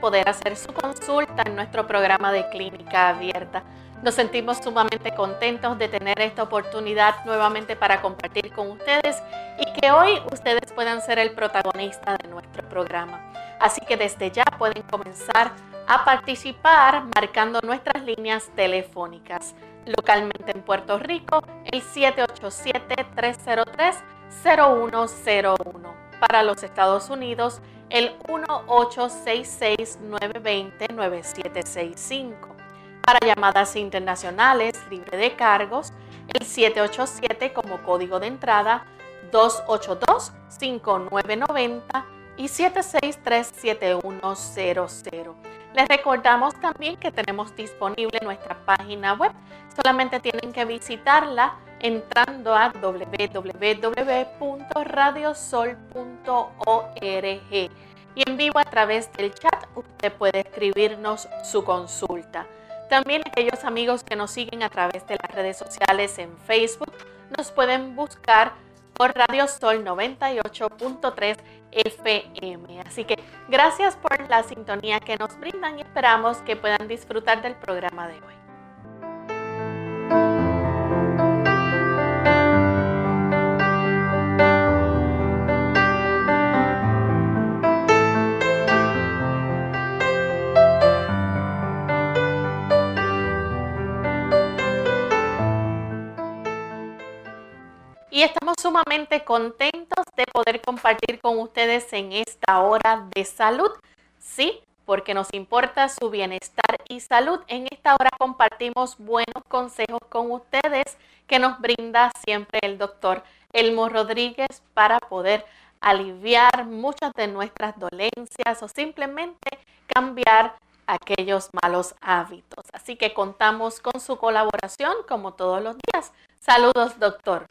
Poder hacer su consulta en nuestro programa de clínica abierta. Nos sentimos sumamente contentos de tener esta oportunidad nuevamente para compartir con ustedes y que hoy ustedes puedan ser el protagonista de nuestro programa. Así que desde ya pueden comenzar a participar marcando nuestras líneas telefónicas. Localmente en Puerto Rico, el 787-303-0101. Para los Estados Unidos, el 1866-920-9765. Para llamadas internacionales libre de cargos, el 787 como código de entrada 282-5990 y 763-7100. Les recordamos también que tenemos disponible nuestra página web. Solamente tienen que visitarla entrando a www.radiosol.org y en vivo a través del chat usted puede escribirnos su consulta. También aquellos amigos que nos siguen a través de las redes sociales en Facebook nos pueden buscar por Radio Sol 98.3 FM. Así que gracias por la sintonía que nos brindan y esperamos que puedan disfrutar del programa de hoy. Y estamos sumamente contentos de poder compartir con ustedes en esta hora de salud. Sí, porque nos importa su bienestar y salud. En esta hora compartimos buenos consejos con ustedes que nos brinda siempre el doctor Elmo Rodríguez para poder aliviar muchas de nuestras dolencias o simplemente cambiar aquellos malos hábitos. Así que contamos con su colaboración como todos los días. Saludos, doctor.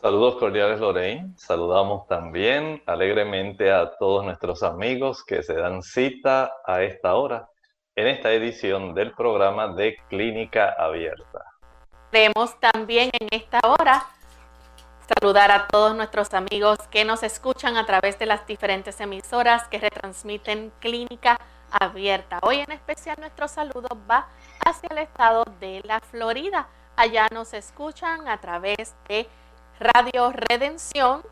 Saludos cordiales Lorraine. Saludamos también alegremente a todos nuestros amigos que se dan cita a esta hora en esta edición del programa de Clínica Abierta. Queremos también en esta hora saludar a todos nuestros amigos que nos escuchan a través de las diferentes emisoras que retransmiten Clínica Abierta. Hoy en especial nuestro saludo va hacia el estado de la Florida. Allá nos escuchan a través de Radio Redención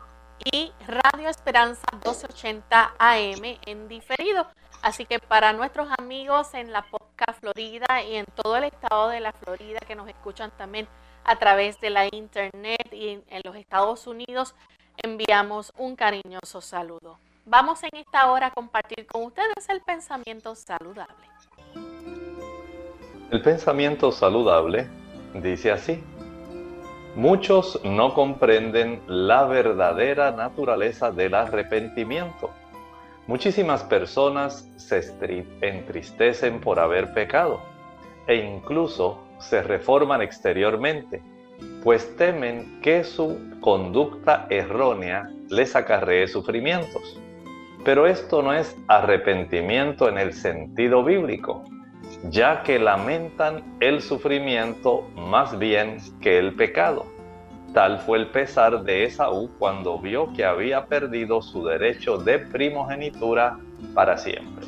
y Radio Esperanza 1280 AM en diferido. Así que para nuestros amigos en la Posca Florida y en todo el estado de la Florida que nos escuchan también a través de la internet y en los Estados Unidos, enviamos un cariñoso saludo. Vamos en esta hora a compartir con ustedes el pensamiento saludable. El pensamiento saludable dice así. Muchos no comprenden la verdadera naturaleza del arrepentimiento. Muchísimas personas se entristecen por haber pecado e incluso se reforman exteriormente, pues temen que su conducta errónea les acarree sufrimientos. Pero esto no es arrepentimiento en el sentido bíblico, ya que lamentan el sufrimiento más bien que el pecado. Tal fue el pesar de Esaú cuando vio que había perdido su derecho de primogenitura para siempre.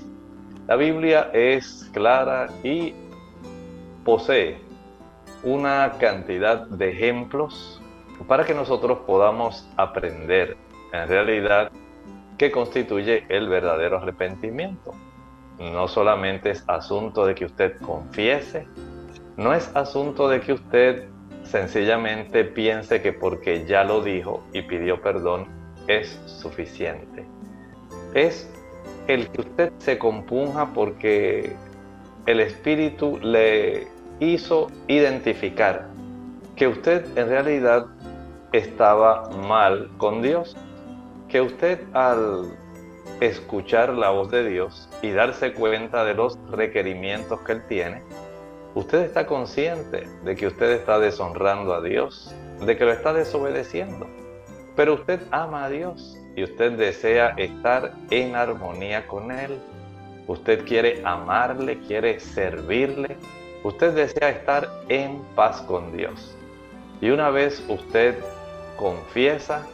La Biblia es clara y posee una cantidad de ejemplos para que nosotros podamos aprender en realidad qué constituye el verdadero arrepentimiento. No solamente es asunto de que usted confiese, no es asunto de que usted sencillamente piense que porque ya lo dijo y pidió perdón es suficiente. Es el que usted se compunja porque el Espíritu le hizo identificar que usted en realidad estaba mal con Dios, que usted al escuchar la voz de Dios y darse cuenta de los requerimientos que Él tiene, usted está consciente de que usted está deshonrando a Dios, de que lo está desobedeciendo, pero usted ama a Dios y usted desea estar en armonía con Él. Usted quiere amarle, quiere servirle, usted desea estar en paz con Dios. Y una vez usted confiesa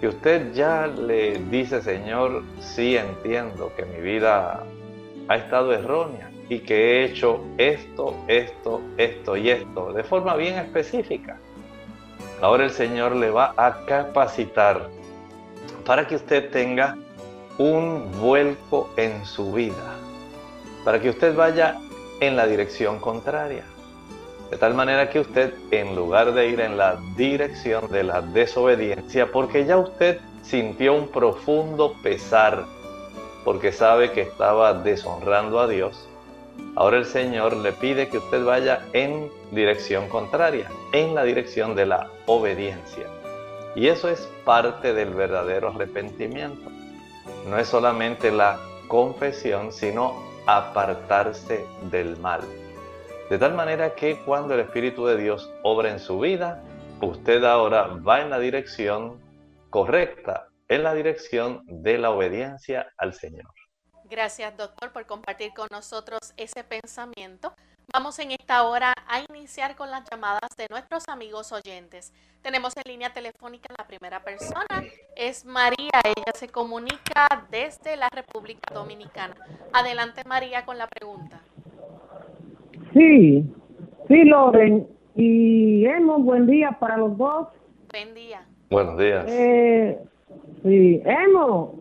que usted ya le dice, Señor, sí entiendo que mi vida ha estado errónea y que he hecho esto, esto, esto y esto de forma bien específica. Ahora el Señor le va a capacitar para que usted tenga un vuelco en su vida, para que usted vaya en la dirección contraria. De tal manera que usted, en lugar de ir en la dirección de la desobediencia, porque ya usted sintió un profundo pesar, porque sabe que estaba deshonrando a Dios, ahora el Señor le pide que usted vaya en dirección contraria, en la dirección de la obediencia. Y eso es parte del verdadero arrepentimiento. No es solamente la confesión, sino apartarse del mal. De tal manera que cuando el Espíritu de Dios obra en su vida, usted ahora va en la dirección correcta, en la dirección de la obediencia al Señor. Gracias, doctor, por compartir con nosotros ese pensamiento. Vamos en esta hora a iniciar con las llamadas de nuestros amigos oyentes. Tenemos en línea telefónica la primera persona, es María. Ella se comunica desde la República Dominicana. Adelante, María, con la pregunta. Sí, sí, Loren. Y hemos buen día para los dos. Buen día. Buenos días. Eh, sí, Emo,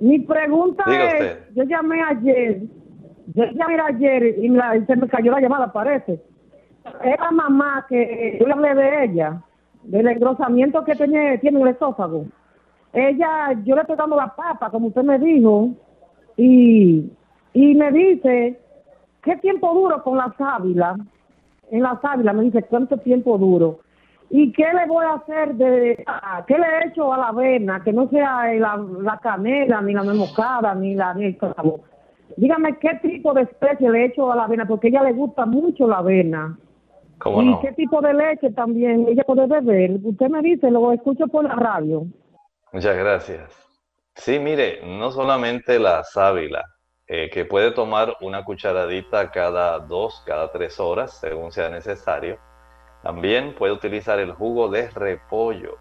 mi pregunta es, yo llamé ayer, yo llamé ayer y, se me cayó la llamada, parece. Es la mamá que yo le hablé de ella, del engrosamiento que tiene, tiene el esófago. Ella, yo le estoy dando la papa, como usted me dijo, y, y me dice ¿qué tiempo duro con la sábila? En la sábila me dice, ¿cuánto tiempo duro? ¿Y qué le voy a hacer de, qué le he hecho a la avena? Que no sea la, canela, ni la memocada, ni la, ni el clavo. Dígame qué tipo de especie le he hecho a la avena, porque a ella le gusta mucho la avena. ¿Cómo y qué tipo de leche también ella puede beber. Usted me dice, lo escucho por la radio. Muchas gracias. Sí, mire, no solamente la sábila, eh, que puede tomar una cucharadita cada dos, cada tres horas, según sea necesario. También puede utilizar el jugo de repollo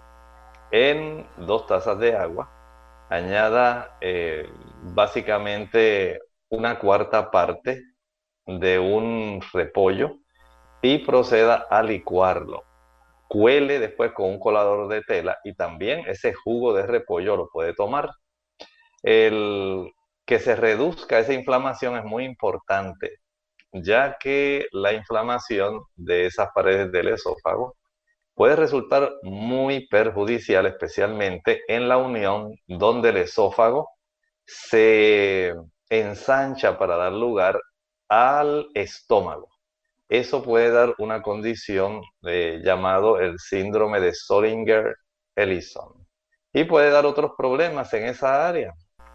en dos tazas de agua. Añada eh, básicamente una cuarta parte de un repollo y proceda a licuarlo. Cuele después con un colador de tela y también ese jugo de repollo lo puede tomar. El que se reduzca esa inflamación es muy importante, ya que la inflamación de esas paredes del esófago puede resultar muy perjudicial, especialmente en la unión donde el esófago se ensancha para dar lugar al estómago. Eso puede dar una condición de, llamado el síndrome de Solinger-Ellison y puede dar otros problemas en esa área.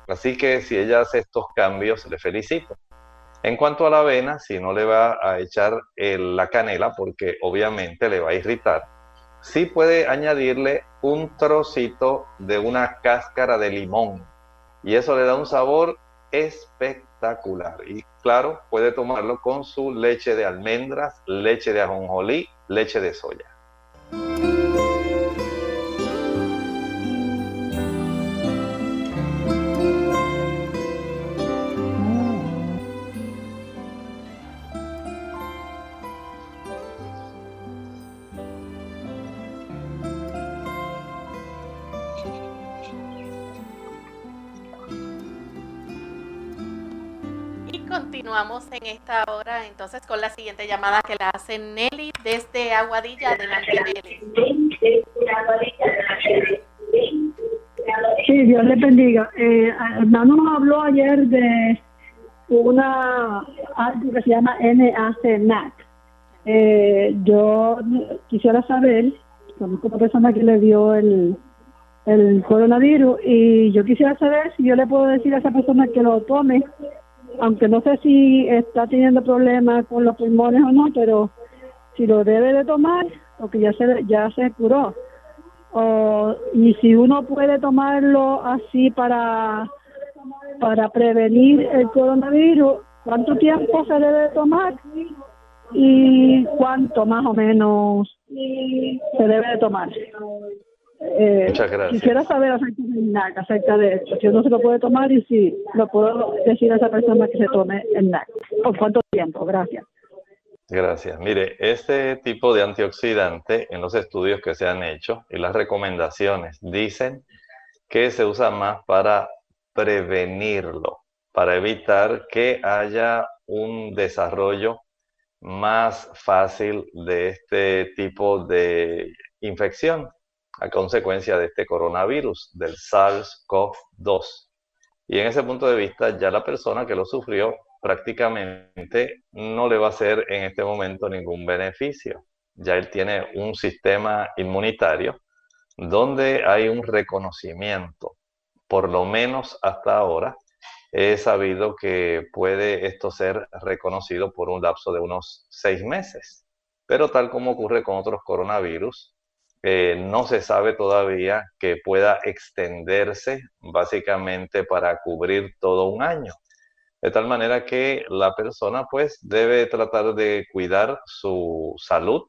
Así que si ella hace estos cambios, le felicito. En cuanto a la avena, si no le va a echar la canela, porque obviamente le va a irritar, sí puede añadirle un trocito de una cáscara de limón. Y eso le da un sabor espectacular. Y claro, puede tomarlo con su leche de almendras, leche de ajonjolí, leche de soya. Esta hora entonces con la siguiente llamada que la hace Nelly desde Aguadilla. Adelante, Nelly. Sí, Dios le bendiga. Eh, hermano habló ayer de una que se llama NAC. Eh, yo quisiera saber, como persona que le dio el, el coronavirus, y yo quisiera saber si yo le puedo decir a esa persona que lo tome, aunque no sé si está teniendo problemas con los pulmones o no, pero si lo debe de tomar, porque ya se, ya se curó. O, y si uno puede tomarlo así para para prevenir el coronavirus, ¿cuánto tiempo se debe tomar? ¿Y cuánto más o menos se debe de tomar? Eh, Muchas gracias. Quisiera saber acerca de, NAC, acerca de esto, si uno se lo puede tomar y si lo puedo decir a esa persona que se tome el NAC. ¿Por cuánto tiempo? Gracias. Gracias. Mire, este tipo de antioxidante en los estudios que se han hecho y las recomendaciones dicen que se usa más para prevenirlo, para evitar que haya un desarrollo más fácil de este tipo de infección a consecuencia de este coronavirus, del SARS-CoV-2. Y en ese punto de vista, ya la persona que lo sufrió prácticamente no le va a hacer en este momento ningún beneficio. Ya él tiene un sistema inmunitario donde hay un reconocimiento por lo menos hasta ahora, he sabido que puede esto ser reconocido por un lapso de unos seis meses. Pero tal como ocurre con otros coronavirus, eh, no se sabe todavía que pueda extenderse básicamente para cubrir todo un año. De tal manera que la persona pues debe tratar de cuidar su salud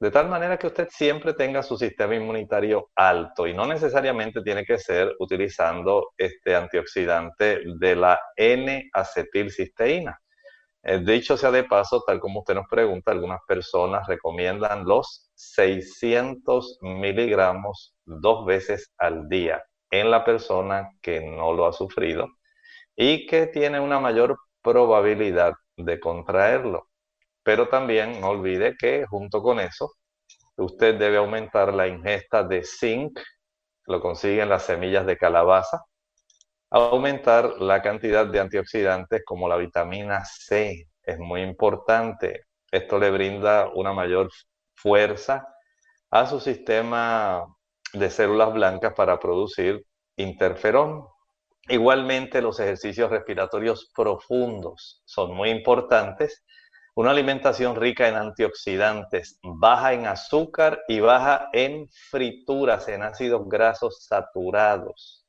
de tal manera que usted siempre tenga su sistema inmunitario alto y no necesariamente tiene que ser utilizando este antioxidante de la N-acetilcisteína. Eh, dicho sea de paso, tal como usted nos pregunta, algunas personas recomiendan los 600 miligramos dos veces al día en la persona que no lo ha sufrido y que tiene una mayor probabilidad de contraerlo. Pero también no olvide que junto con eso, usted debe aumentar la ingesta de zinc, lo consigue en las semillas de calabaza, aumentar la cantidad de antioxidantes como la vitamina C, es muy importante. Esto le brinda una mayor fuerza a su sistema de células blancas para producir interferón. Igualmente los ejercicios respiratorios profundos son muy importantes una alimentación rica en antioxidantes, baja en azúcar y baja en frituras, en ácidos grasos saturados.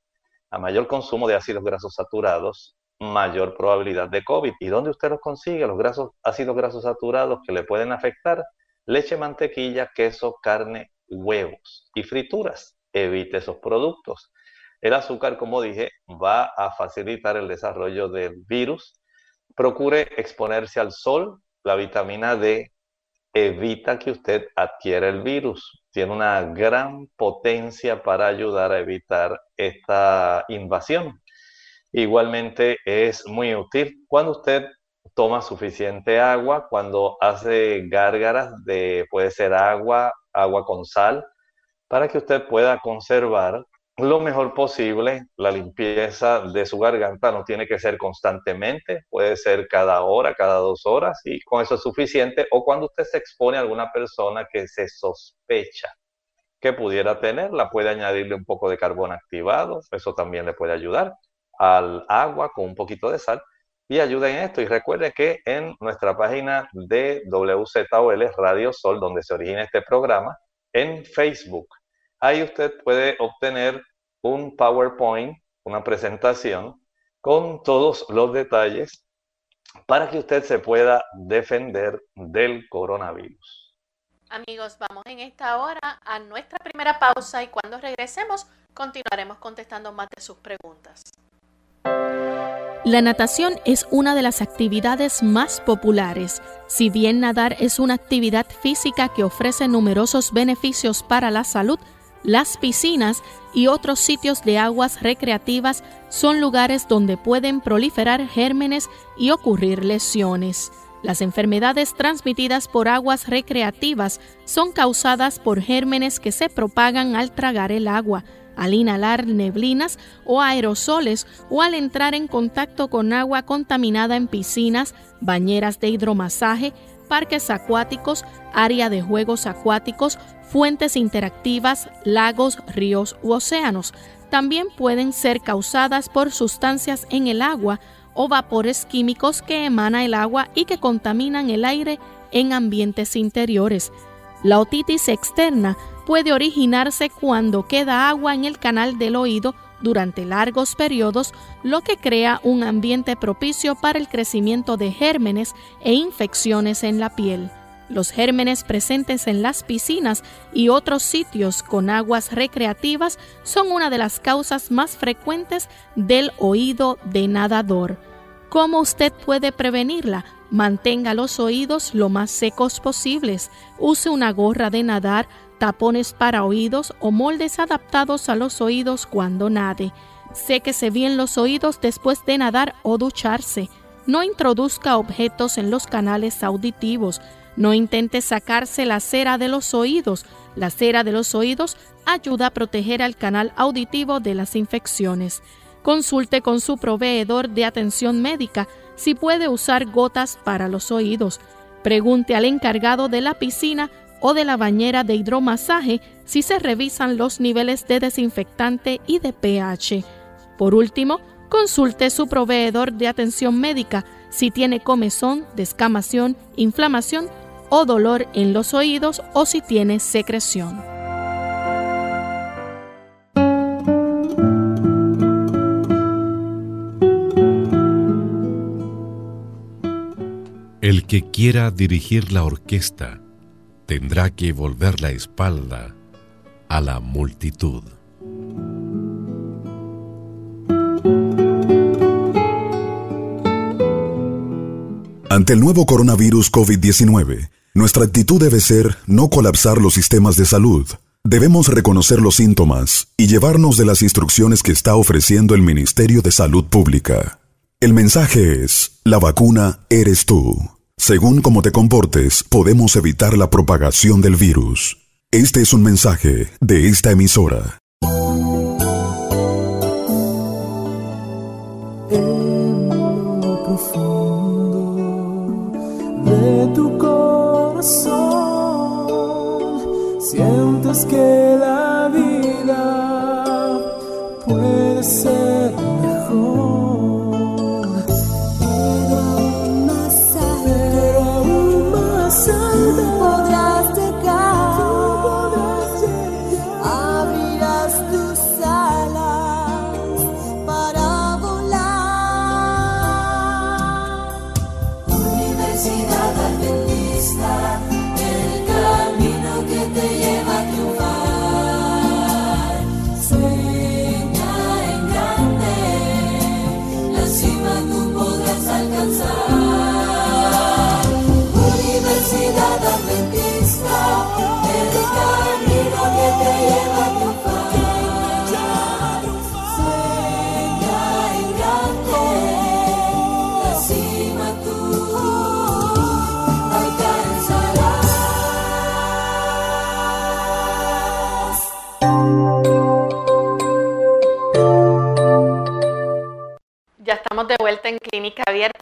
A mayor consumo de ácidos grasos saturados, mayor probabilidad de COVID. ¿Y dónde usted los consigue? Los grasos, ácidos grasos saturados que le pueden afectar. Leche, mantequilla, queso, carne, huevos y frituras. Evite esos productos. El azúcar, como dije, va a facilitar el desarrollo del virus. Procure exponerse al sol, la vitamina D evita que usted adquiera el virus. Tiene una gran potencia para ayudar a evitar esta invasión. Igualmente es muy útil cuando usted toma suficiente agua, cuando hace gárgaras de, puede ser agua, agua con sal, para que usted pueda conservar lo mejor posible. La limpieza de su garganta no tiene que ser constantemente, puede ser cada hora, cada dos horas y con eso es suficiente. O cuando usted se expone a alguna persona que se sospecha que pudiera tener, la puede añadirle un poco de carbón activado, eso también le puede ayudar al agua con un poquito de sal y ayuda en esto. Y recuerde que en nuestra página de WZOL Radio Sol, donde se origina este programa, en Facebook, ahí usted puede obtener un PowerPoint, una presentación con todos los detalles para que usted se pueda defender del coronavirus. Amigos, vamos en esta hora a nuestra primera pausa y cuando regresemos continuaremos contestando más de sus preguntas. La natación es una de las actividades más populares. Si bien nadar es una actividad física que ofrece numerosos beneficios para la salud, las piscinas y otros sitios de aguas recreativas son lugares donde pueden proliferar gérmenes y ocurrir lesiones. Las enfermedades transmitidas por aguas recreativas son causadas por gérmenes que se propagan al tragar el agua, al inhalar neblinas o aerosoles o al entrar en contacto con agua contaminada en piscinas, bañeras de hidromasaje, parques acuáticos, área de juegos acuáticos, fuentes interactivas, lagos, ríos u océanos. También pueden ser causadas por sustancias en el agua o vapores químicos que emana el agua y que contaminan el aire en ambientes interiores. La otitis externa puede originarse cuando queda agua en el canal del oído durante largos periodos, lo que crea un ambiente propicio para el crecimiento de gérmenes e infecciones en la piel. Los gérmenes presentes en las piscinas y otros sitios con aguas recreativas son una de las causas más frecuentes del oído de nadador. ¿Cómo usted puede prevenirla? Mantenga los oídos lo más secos posibles. Use una gorra de nadar, tapones para oídos o moldes adaptados a los oídos cuando nade. Séquese bien los oídos después de nadar o ducharse. No introduzca objetos en los canales auditivos. No intente sacarse la cera de los oídos. La cera de los oídos ayuda a proteger al canal auditivo de las infecciones. Consulte con su proveedor de atención médica si puede usar gotas para los oídos. Pregunte al encargado de la piscina o de la bañera de hidromasaje si se revisan los niveles de desinfectante y de pH. Por último, consulte su proveedor de atención médica si tiene comezón, descamación, inflamación o dolor en los oídos o si tiene secreción. El que quiera dirigir la orquesta tendrá que volver la espalda a la multitud. Ante el nuevo coronavirus COVID-19, nuestra actitud debe ser no colapsar los sistemas de salud. Debemos reconocer los síntomas y llevarnos de las instrucciones que está ofreciendo el Ministerio de Salud Pública. El mensaje es, la vacuna eres tú. Según cómo te comportes, podemos evitar la propagación del virus. Este es un mensaje de esta emisora. En profundo de tu corazón, sientes que la vida puede ser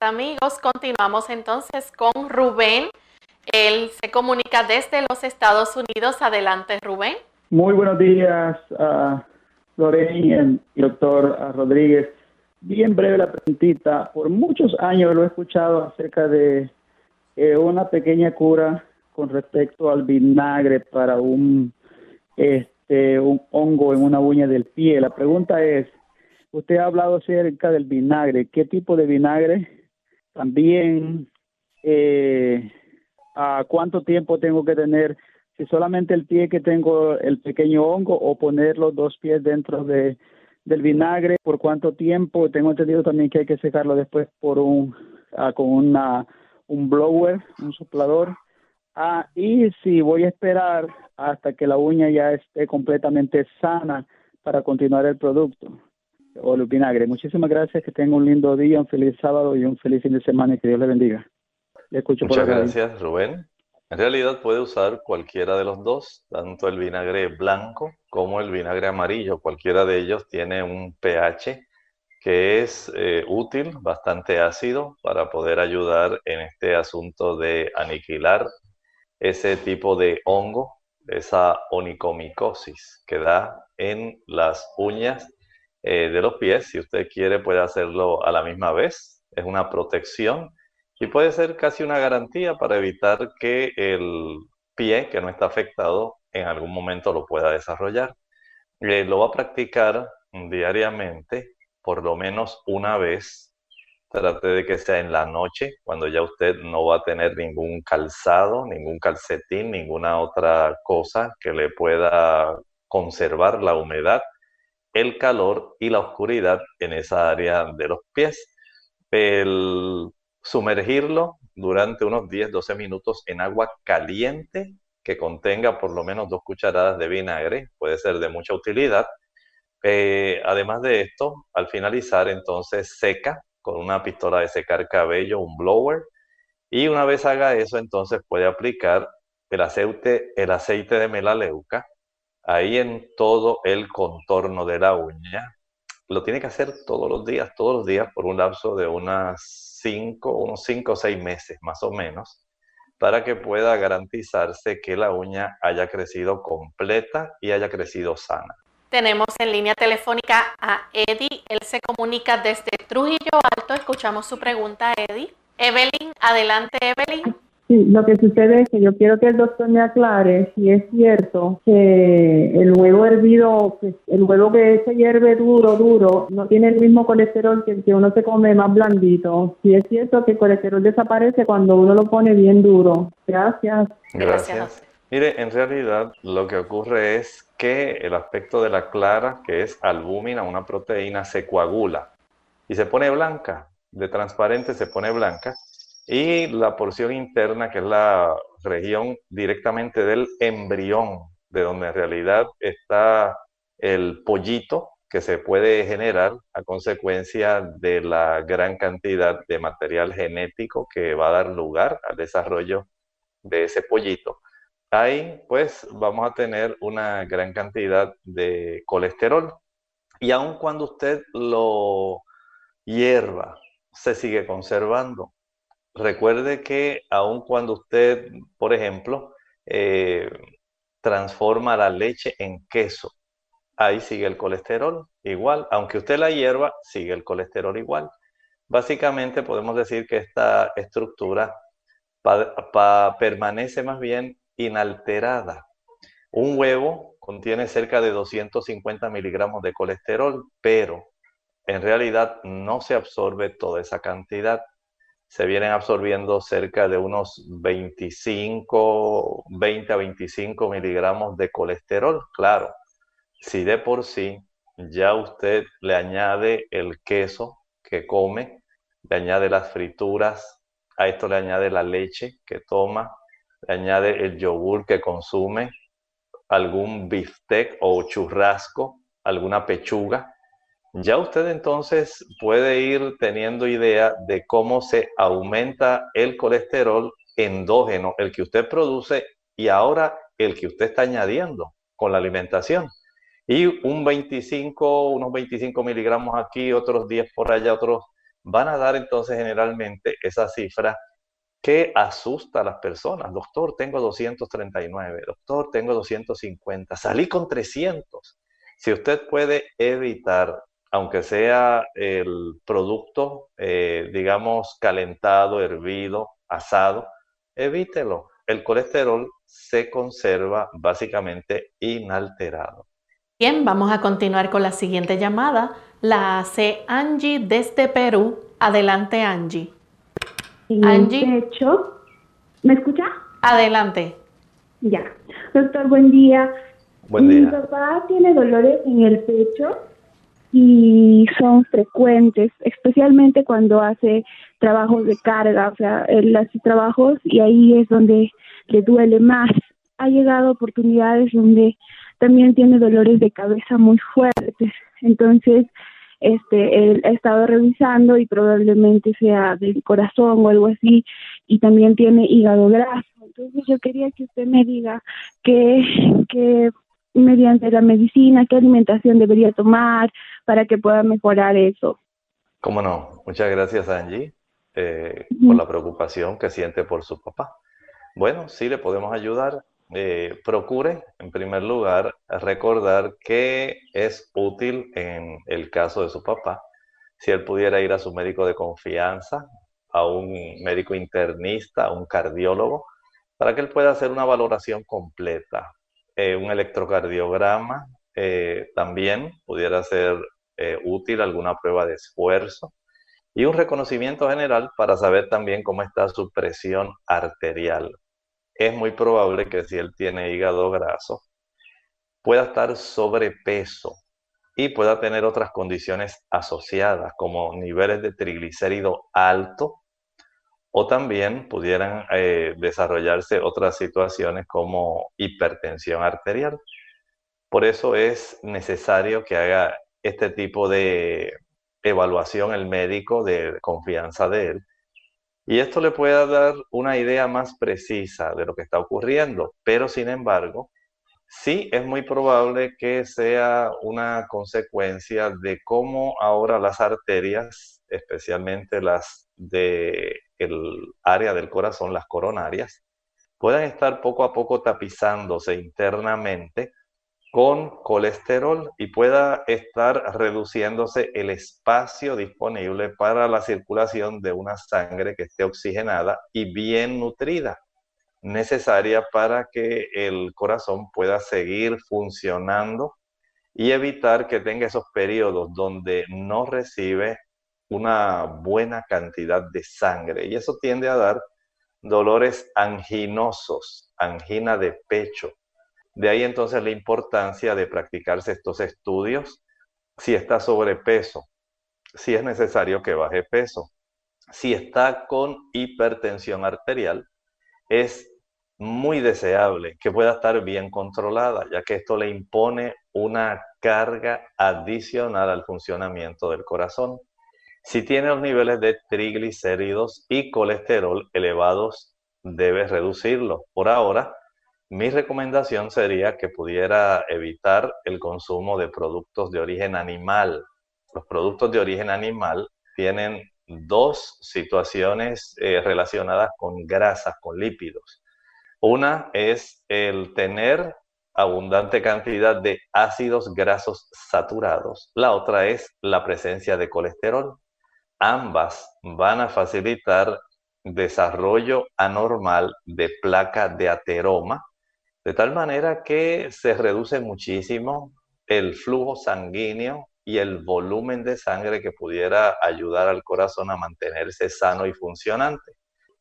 Amigos. Continuamos entonces con Rubén. Él se comunica desde los Estados Unidos. Adelante, Rubén. Muy buenos días, uh, y doctor Rodríguez. Bien breve la preguntita. Por muchos años lo he escuchado acerca de eh, una pequeña cura con respecto al vinagre para un, este, un hongo en una uña del pie. La pregunta es, Usted ha hablado acerca del vinagre. ¿Qué tipo de vinagre? También, eh, ¿a cuánto tiempo tengo que tener? Si solamente el pie que tengo el pequeño hongo o poner los dos pies dentro de, del vinagre, ¿por cuánto tiempo? Tengo entendido también que hay que secarlo después por un, ah, con una, un blower, un soplador. Ah, y si voy a esperar hasta que la uña ya esté completamente sana para continuar el producto o el vinagre. Muchísimas gracias, que tenga un lindo día, un feliz sábado y un feliz fin de semana y que Dios le bendiga. Le escucho Muchas gracias, Rubén. En realidad puede usar cualquiera de los dos, tanto el vinagre blanco como el vinagre amarillo. Cualquiera de ellos tiene un pH que es eh, útil, bastante ácido, para poder ayudar en este asunto de aniquilar ese tipo de hongo, esa onicomicosis que da en las uñas eh, de los pies. Si usted quiere, puede hacerlo a la misma vez. Es una protección y puede ser casi una garantía para evitar que el pie que no está afectado en algún momento lo pueda desarrollar. Eh, lo va a practicar diariamente, por lo menos una vez Trate de que sea en la noche, cuando ya usted no va a tener ningún calzado, ningún calcetín, ninguna otra cosa que le pueda conservar la humedad, el calor y la oscuridad en esa área de los pies. El sumergirlo durante unos 10-12 minutos en agua caliente que contenga por lo menos dos cucharadas de vinagre, puede ser de mucha utilidad. Eh, además de esto, al finalizar entonces seca con una pistola de secar cabello, un blower. Y una vez haga eso, entonces puede aplicar el aceite, el aceite de melaleuca ahí en todo el contorno de la uña. Lo tiene que hacer todos los días, todos los días por un lapso de unas cinco, unos 5 o 6 meses más o menos, para que pueda garantizarse que la uña haya crecido completa y haya crecido sana. Tenemos en línea telefónica a Eddie. Él se comunica desde Trujillo Alto. Escuchamos su pregunta, Eddie. Evelyn, adelante, Evelyn. Sí, lo que sucede es que yo quiero que el doctor me aclare si es cierto que el huevo hervido, el huevo que se hierve duro, duro, no tiene el mismo colesterol que el que uno se come más blandito. Si es cierto que el colesterol desaparece cuando uno lo pone bien duro. Gracias. Gracias. Mire, en realidad lo que ocurre es que el aspecto de la clara, que es albúmina, una proteína, se coagula y se pone blanca, de transparente se pone blanca, y la porción interna, que es la región directamente del embrión, de donde en realidad está el pollito que se puede generar a consecuencia de la gran cantidad de material genético que va a dar lugar al desarrollo de ese pollito ahí pues vamos a tener una gran cantidad de colesterol. Y aun cuando usted lo hierva, se sigue conservando. Recuerde que aun cuando usted, por ejemplo, eh, transforma la leche en queso, ahí sigue el colesterol igual. Aunque usted la hierva, sigue el colesterol igual. Básicamente podemos decir que esta estructura permanece más bien inalterada. Un huevo contiene cerca de 250 miligramos de colesterol, pero en realidad no se absorbe toda esa cantidad. Se vienen absorbiendo cerca de unos 25, 20 a 25 miligramos de colesterol. Claro, si de por sí ya usted le añade el queso que come, le añade las frituras, a esto le añade la leche que toma, añade el yogur que consume, algún bistec o churrasco, alguna pechuga, ya usted entonces puede ir teniendo idea de cómo se aumenta el colesterol endógeno, el que usted produce y ahora el que usted está añadiendo con la alimentación. Y un 25, unos 25 miligramos aquí, otros 10 por allá, otros van a dar entonces generalmente esa cifra que asusta a las personas. Doctor, tengo 239. Doctor, tengo 250. Salí con 300. Si usted puede evitar, aunque sea el producto, eh, digamos, calentado, hervido, asado, evítelo. El colesterol se conserva básicamente inalterado. Bien, vamos a continuar con la siguiente llamada. La hace Angie desde Perú. Adelante, Angie Angie. ¿Me escucha? Adelante. Ya. Doctor, buen día. Buen día. Mi papá tiene dolores en el pecho y son frecuentes, especialmente cuando hace trabajos de carga, o sea, él hace trabajos y ahí es donde le duele más. Ha llegado a oportunidades donde también tiene dolores de cabeza muy fuertes. Entonces, este, él ha estado revisando y probablemente sea del corazón o algo así, y también tiene hígado graso. Entonces yo quería que usted me diga que, que mediante la medicina, qué alimentación debería tomar para que pueda mejorar eso. Cómo no, muchas gracias Angie eh, por la preocupación que siente por su papá. Bueno, sí le podemos ayudar eh, procure, en primer lugar, recordar que es útil en el caso de su papá, si él pudiera ir a su médico de confianza, a un médico internista, a un cardiólogo, para que él pueda hacer una valoración completa. Eh, un electrocardiograma eh, también pudiera ser útil, alguna prueba de esfuerzo y un reconocimiento general para saber también cómo está su presión arterial. Es muy probable que si él tiene hígado graso, pueda estar sobrepeso y pueda tener otras condiciones asociadas como niveles de triglicérido alto o también pudieran eh, desarrollarse otras situaciones como hipertensión arterial. Por eso es necesario que haga este tipo de evaluación el médico de confianza de él y esto le puede dar una idea más precisa de lo que está ocurriendo, pero sin embargo, sí es muy probable que sea una consecuencia de cómo ahora las arterias, especialmente las del área del corazón, las coronarias, puedan estar poco a poco tapizándose internamente con colesterol y pueda estar reduciéndose el espacio disponible para la circulación de una sangre que esté oxigenada y bien nutrida, necesaria para que el corazón pueda seguir funcionando y evitar que tenga esos periodos donde no recibe una buena cantidad de sangre. Y eso tiende a dar dolores anginosos, angina de pecho, de ahí entonces la importancia de practicarse estos estudios. Si está sobrepeso, si es necesario que baje peso. Si está con hipertensión arterial, es muy deseable que pueda estar bien controlada, ya que esto le impone una carga adicional al funcionamiento del corazón. Si tiene los niveles de triglicéridos y colesterol elevados, debe reducirlos. Por ahora, mi recomendación sería que pudiera evitar el consumo de productos de origen animal. Los productos de origen animal tienen dos situaciones eh, relacionadas con grasas, con lípidos. Una es el tener abundante cantidad de ácidos grasos saturados. La otra es la presencia de colesterol. Ambas van a facilitar desarrollo anormal de placa de ateroma, de tal manera que se reduce muchísimo el flujo sanguíneo y el volumen de sangre que pudiera ayudar al corazón a mantenerse sano y funcionante.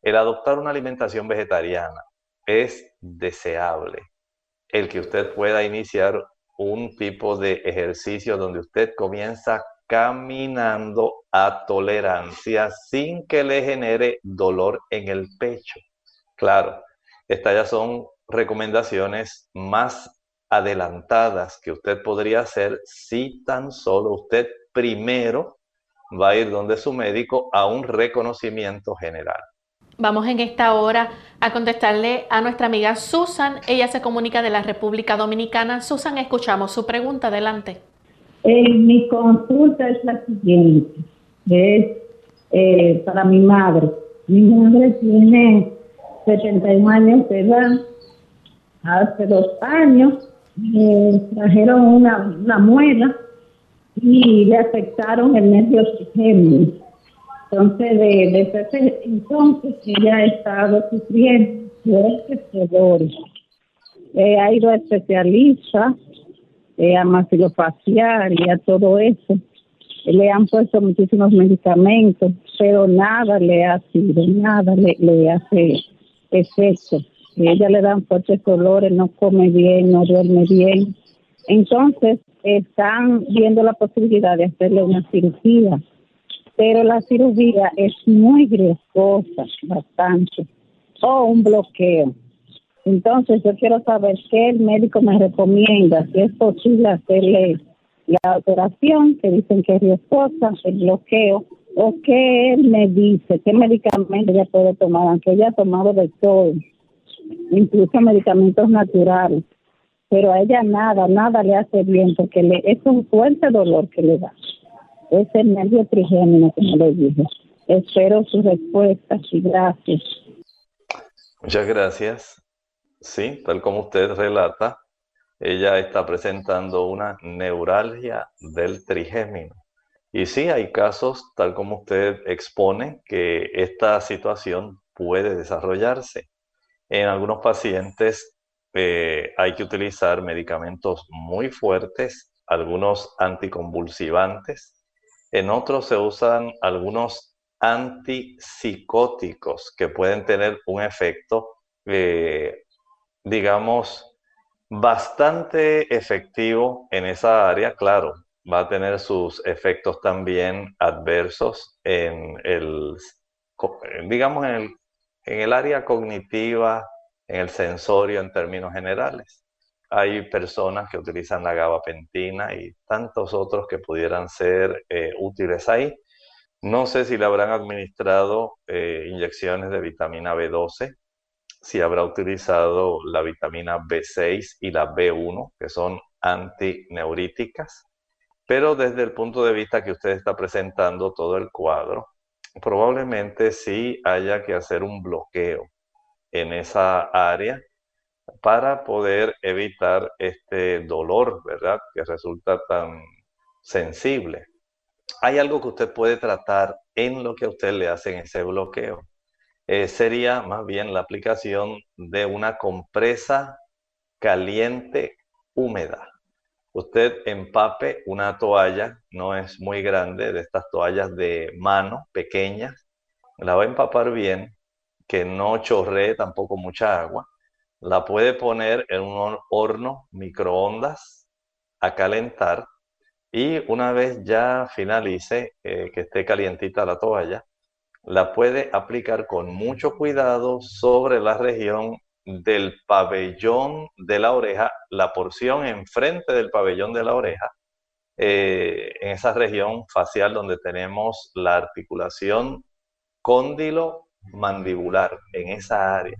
El adoptar una alimentación vegetariana es deseable. El que usted pueda iniciar un tipo de ejercicio donde usted comienza caminando a tolerancia sin que le genere dolor en el pecho. Claro, estas ya son recomendaciones más adelantadas que usted podría hacer si tan solo usted primero va a ir donde su médico a un reconocimiento general. Vamos en esta hora a contestarle a nuestra amiga Susan. Ella se comunica de la República Dominicana. Susan, escuchamos su pregunta. Adelante. Eh, mi consulta es la siguiente. Es eh, para mi madre. Mi madre tiene 71 años de edad hace dos años me trajeron una, una muela y le afectaron el nervio oxígeno. Entonces, desde ese entonces ella ha estado sufriendo fuertes dolores. ha ido a especialistas, eh, a maxilofacial y a todo eso. Le han puesto muchísimos medicamentos, pero nada le ha sido, nada le, le hace efecto ella le dan fuertes dolores, no come bien, no duerme bien. Entonces, están viendo la posibilidad de hacerle una cirugía, pero la cirugía es muy riesgosa, bastante, o un bloqueo. Entonces yo quiero saber qué el médico me recomienda, si es posible hacerle la operación, que dicen que es riesgosa, el bloqueo, o qué él me dice, qué medicamento ella puede tomar, aunque ella ha tomado de todo, incluso medicamentos naturales, pero a ella nada, nada le hace bien, porque le, es un fuerte dolor que le da. Es el nervio trigémino, como le dije. Espero su respuesta y gracias. Muchas gracias. Sí, tal como usted relata, ella está presentando una neuralgia del trigémino. Y sí, hay casos, tal como usted expone, que esta situación puede desarrollarse. En algunos pacientes eh, hay que utilizar medicamentos muy fuertes, algunos anticonvulsivantes. En otros se usan algunos antipsicóticos que pueden tener un efecto, eh, digamos, bastante efectivo en esa área, claro, va a tener sus efectos también adversos en el, digamos, en el, en el área cognitiva, en el sensorio en términos generales. Hay personas que utilizan la gabapentina y tantos otros que pudieran ser eh, útiles ahí. No sé si le habrán administrado eh, inyecciones de vitamina B12, si habrá utilizado la vitamina B6 y la B1, que son antineuríticas. Pero desde el punto de vista que usted está presentando todo el cuadro, probablemente sí haya que hacer un bloqueo en esa área para poder evitar este dolor, ¿verdad? Que resulta tan sensible hay algo que usted puede tratar en lo que a usted le hacen ese bloqueo. Eh, sería más bien la aplicación de una compresa caliente húmeda. Usted empape una toalla, no es muy grande, de estas toallas de mano pequeñas, la va a empapar bien, que no chorree tampoco mucha agua. La puede poner en un horno microondas a calentar y una vez ya finalice, eh, que esté calientita la toalla, la puede aplicar con mucho cuidado sobre la región del pabellón de la oreja, la porción enfrente del pabellón de la oreja, eh, en esa región facial donde tenemos la articulación cóndilo mandibular, en esa área.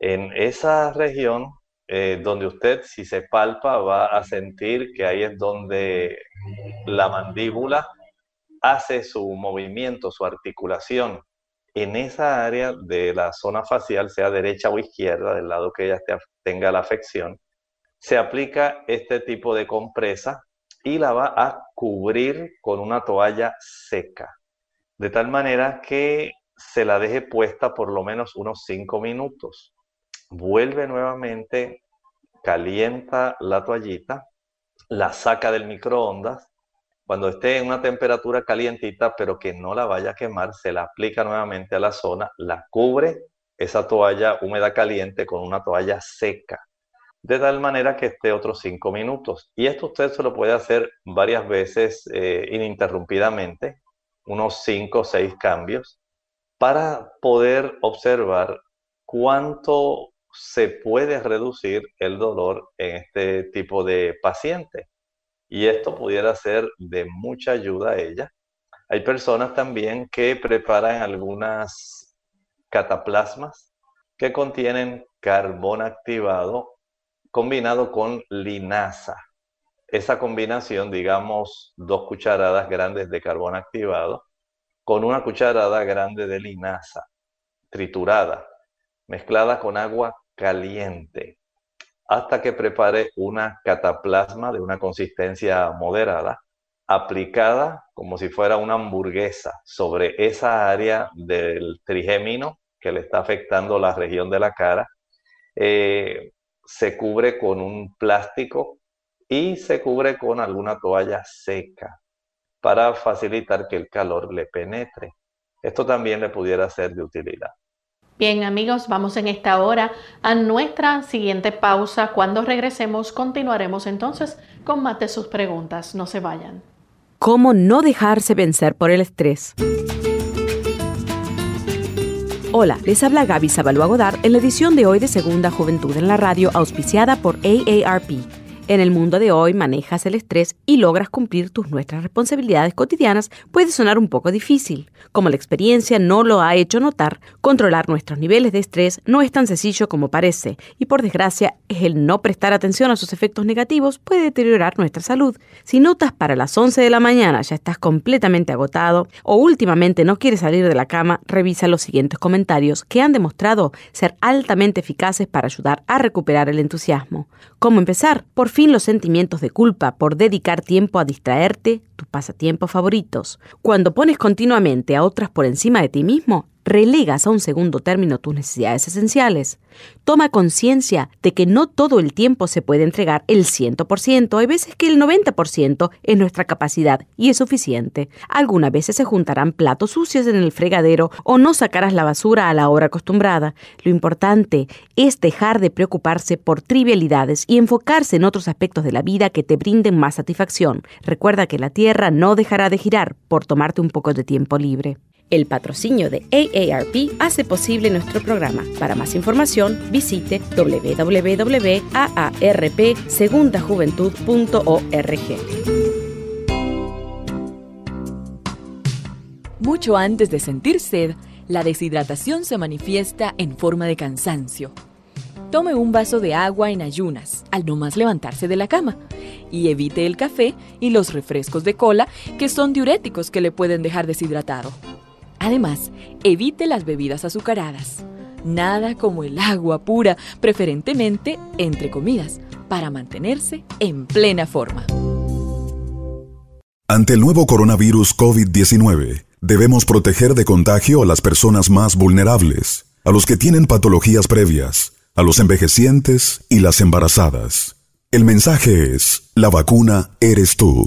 En esa región eh, donde usted, si se palpa, va a sentir que ahí es donde la mandíbula hace su movimiento, su articulación. En esa área de la zona facial, sea derecha o izquierda, del lado que ella tenga la afección, se aplica este tipo de compresa y la va a cubrir con una toalla seca, de tal manera que se la deje puesta por lo menos unos 5 minutos. Vuelve nuevamente calienta la toallita, la saca del microondas, cuando esté en una temperatura calientita, pero que no la vaya a quemar, se la aplica nuevamente a la zona, la cubre esa toalla húmeda caliente con una toalla seca, de tal manera que esté otros cinco minutos. Y esto usted se lo puede hacer varias veces eh, ininterrumpidamente, unos cinco o seis cambios, para poder observar cuánto se puede reducir el dolor en este tipo de paciente. Y esto pudiera ser de mucha ayuda a ella. Hay personas también que preparan algunas cataplasmas que contienen carbón activado combinado con linaza. Esa combinación, digamos, dos cucharadas grandes de carbón activado con una cucharada grande de linaza triturada, mezclada con agua caliente hasta que prepare una cataplasma de una consistencia moderada, aplicada como si fuera una hamburguesa sobre esa área del trigémino que le está afectando la región de la cara. Eh, se cubre con un plástico y se cubre con alguna toalla seca para facilitar que el calor le penetre. Esto también le pudiera ser de utilidad. Bien amigos, vamos en esta hora a nuestra siguiente pausa. Cuando regresemos continuaremos entonces con más de sus preguntas. No se vayan. ¿Cómo no dejarse vencer por el estrés? Hola, les habla Gaby Sabalua Godard en la edición de hoy de Segunda Juventud en la Radio, auspiciada por AARP. En el mundo de hoy manejas el estrés y logras cumplir tus nuestras responsabilidades cotidianas puede sonar un poco difícil. Como la experiencia no lo ha hecho notar, controlar nuestros niveles de estrés no es tan sencillo como parece y por desgracia el no prestar atención a sus efectos negativos puede deteriorar nuestra salud. Si notas para las 11 de la mañana ya estás completamente agotado o últimamente no quieres salir de la cama, revisa los siguientes comentarios que han demostrado ser altamente eficaces para ayudar a recuperar el entusiasmo. ¿Cómo empezar? Por fin los sentimientos de culpa por dedicar tiempo a distraerte, tus pasatiempos favoritos. Cuando pones continuamente a otras por encima de ti mismo, relegas a un segundo término tus necesidades esenciales. Toma conciencia de que no todo el tiempo se puede entregar el 100%, hay veces que el 90% es nuestra capacidad y es suficiente. Algunas veces se juntarán platos sucios en el fregadero o no sacarás la basura a la hora acostumbrada. Lo importante es dejar de preocuparse por trivialidades y enfocarse en otros aspectos de la vida que te brinden más satisfacción. Recuerda que la Tierra no dejará de girar por tomarte un poco de tiempo libre. El patrocinio de AARP hace posible nuestro programa. Para más información, visite www.aarpsegundajuventud.org. Mucho antes de sentir sed, la deshidratación se manifiesta en forma de cansancio. Tome un vaso de agua en ayunas, al no más levantarse de la cama, y evite el café y los refrescos de cola, que son diuréticos que le pueden dejar deshidratado. Además, evite las bebidas azucaradas. Nada como el agua pura, preferentemente entre comidas, para mantenerse en plena forma. Ante el nuevo coronavirus COVID-19, debemos proteger de contagio a las personas más vulnerables, a los que tienen patologías previas, a los envejecientes y las embarazadas. El mensaje es, la vacuna eres tú.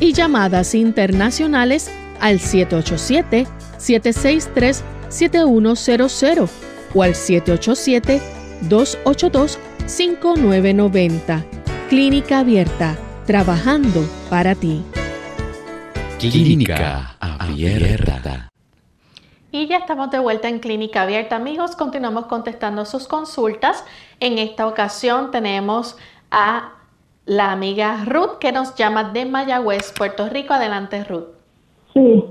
y llamadas internacionales al 787-763-7100 o al 787-282-5990. Clínica Abierta, trabajando para ti. Clínica Abierta. Y ya estamos de vuelta en Clínica Abierta, amigos. Continuamos contestando sus consultas. En esta ocasión tenemos a la amiga Ruth que nos llama de Mayagüez, Puerto Rico. Adelante, Ruth. Sí,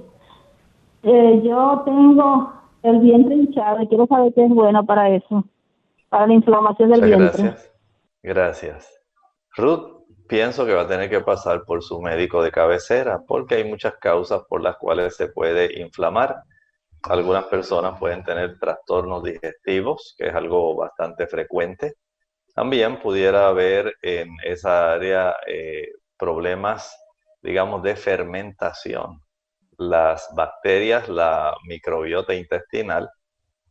eh, yo tengo el vientre hinchado y quiero saber qué es bueno para eso, para la inflamación del vientre. Gracias. Gracias. Ruth, pienso que va a tener que pasar por su médico de cabecera porque hay muchas causas por las cuales se puede inflamar. Algunas personas pueden tener trastornos digestivos, que es algo bastante frecuente. También pudiera haber en esa área eh, problemas, digamos, de fermentación. Las bacterias, la microbiota intestinal,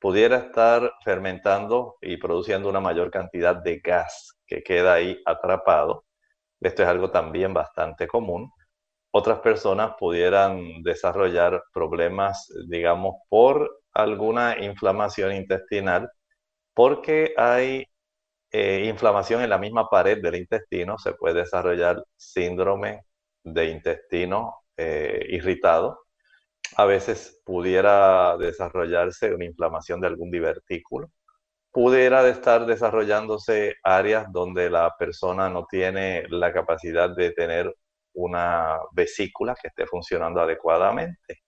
pudiera estar fermentando y produciendo una mayor cantidad de gas que queda ahí atrapado. Esto es algo también bastante común. Otras personas pudieran desarrollar problemas, digamos, por alguna inflamación intestinal, porque hay eh, inflamación en la misma pared del intestino, se puede desarrollar síndrome de intestino eh, irritado. A veces pudiera desarrollarse una inflamación de algún divertículo. Pudiera estar desarrollándose áreas donde la persona no tiene la capacidad de tener una vesícula que esté funcionando adecuadamente.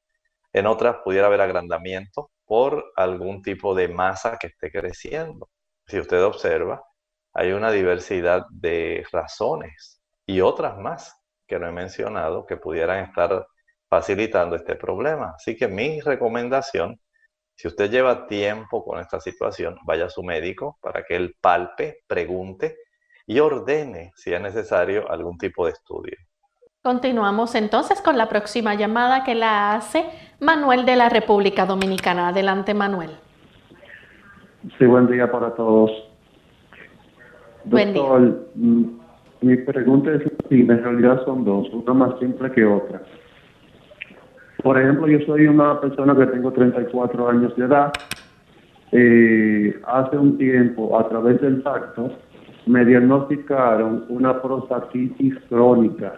En otras pudiera haber agrandamiento por algún tipo de masa que esté creciendo. Si usted observa, hay una diversidad de razones y otras más que no he mencionado que pudieran estar facilitando este problema. Así que mi recomendación, si usted lleva tiempo con esta situación, vaya a su médico para que él palpe, pregunte y ordene si es necesario algún tipo de estudio. Continuamos entonces con la próxima llamada que la hace Manuel de la República Dominicana. Adelante, Manuel. Sí, buen día para todos. Doctor, mm, mi pregunta es si en realidad son dos, una más simple que otra. Por ejemplo, yo soy una persona que tengo 34 años de edad. Eh, hace un tiempo, a través del tacto, me diagnosticaron una prostatitis crónica.